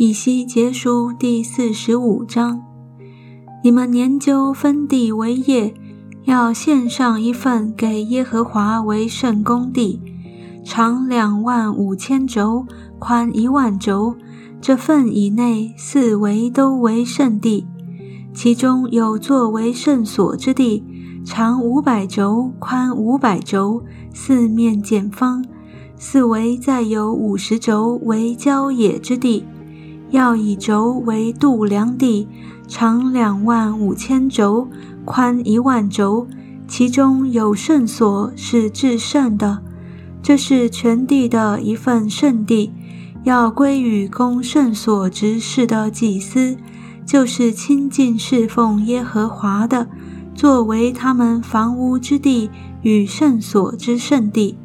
以西结书第四十五章。你们研究分地为业，要献上一份给耶和华为圣公地，长两万五千轴，宽一万轴。这份以内四围都为圣地，其中有作为圣所之地，长五百轴，宽五百轴，四面见方。四围再有五十轴为郊野之地。要以轴为度量地，长两万五千轴，宽一万轴，其中有圣所是至圣的，这是全地的一份圣地，要归于供圣所执事的祭司，就是亲近侍奉耶和华的，作为他们房屋之地与圣所之圣地，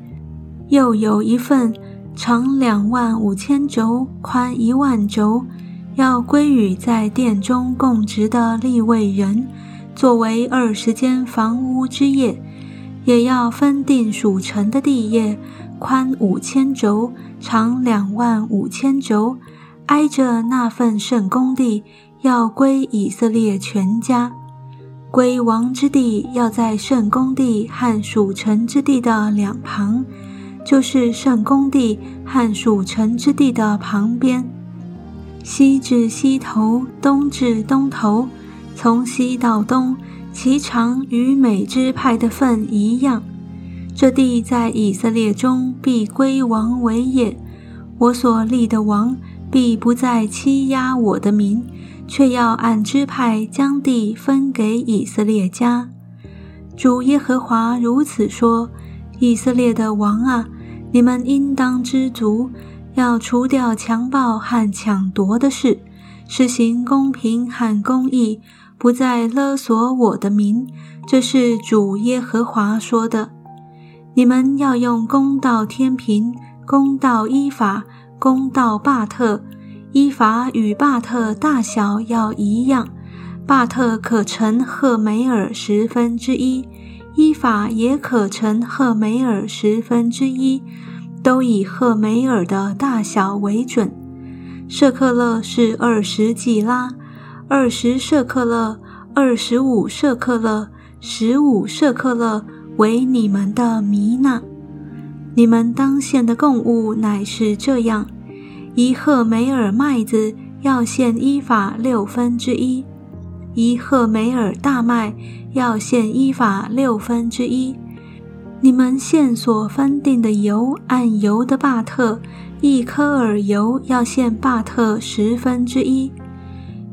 又有一份。长两万五千轴，宽一万轴，要归于在殿中供职的立位人，作为二十间房屋之业；也要分定属城的地业，宽五千轴，长两万五千轴，挨着那份圣公地，要归以色列全家。归王之地要在圣公地和属城之地的两旁。就是圣公地和属城之地的旁边，西至西头，东至东头，从西到东，其长与每支派的份一样。这地在以色列中必归王为业。我所立的王必不再欺压我的民，却要按支派将地分给以色列家。主耶和华如此说：以色列的王啊！你们应当知足，要除掉强暴和抢夺的事，实行公平和公义，不再勒索我的民。这是主耶和华说的。你们要用公道天平，公道依法，公道巴特，依法与巴特大小要一样。巴特可乘赫梅尔十分之一。依法也可成赫梅尔十分之一，都以赫梅尔的大小为准。舍克勒是二十几拉，二十舍克勒，二十五舍克勒，十五舍克勒为你们的弥纳。你们当献的贡物乃是这样：一赫梅尔麦子要献依法六分之一。一赫梅尔大麦要献依法六分之一，你们现所分定的油按油的巴特，一科尔油要献巴特十分之一。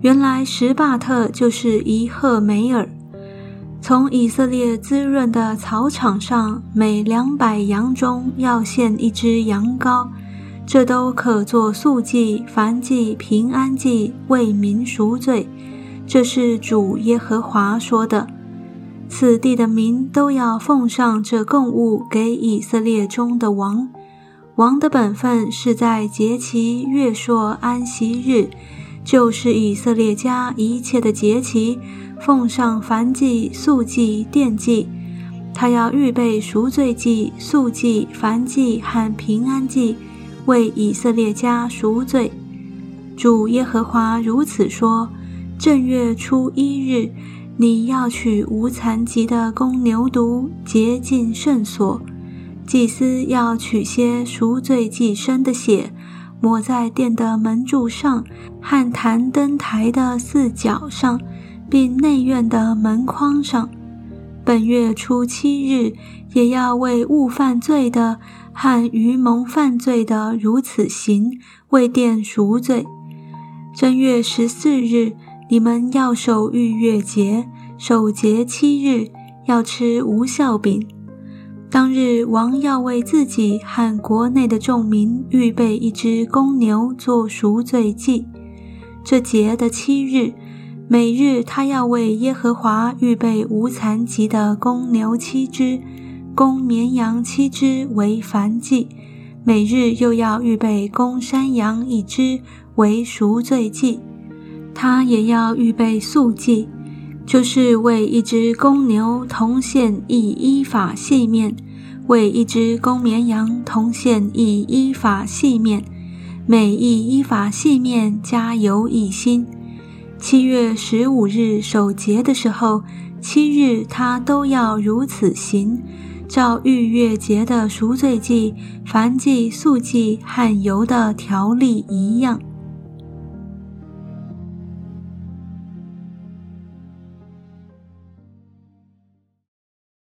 原来十巴特就是一赫梅尔。从以色列滋润的草场上，每两百羊中要献一只羊羔，这都可做素祭、燔祭、平安祭，为民赎罪。这是主耶和华说的：“此地的民都要奉上这供物给以色列中的王。王的本分是在节期、月朔、安息日，就是以色列家一切的节期，奉上燔祭、素祭、奠祭。他要预备赎罪祭、素祭、燔祭和平安祭，为以色列家赎罪。主耶和华如此说。”正月初一日，你要取无残疾的公牛犊洁净圣所。祭司要取些赎罪祭牲的血，抹在殿的门柱上和坛灯台的四角上，并内院的门框上。本月初七日，也要为误犯罪的和愚蒙犯罪的如此行，为殿赎罪。正月十四日。你们要守逾越节，守节七日，要吃无效饼。当日王要为自己和国内的众民预备一只公牛做赎罪祭。这节的七日，每日他要为耶和华预备无残疾的公牛七只，公绵羊七只为燔祭；每日又要预备公山羊一只为赎罪祭。他也要预备素祭，就是为一只公牛同献一依法细面，为一只公绵羊同献一依法细面。每一依法细面加油一心。七月十五日守节的时候，七日他都要如此行，照逾越节的赎罪祭、燔祭、素祭和油的条例一样。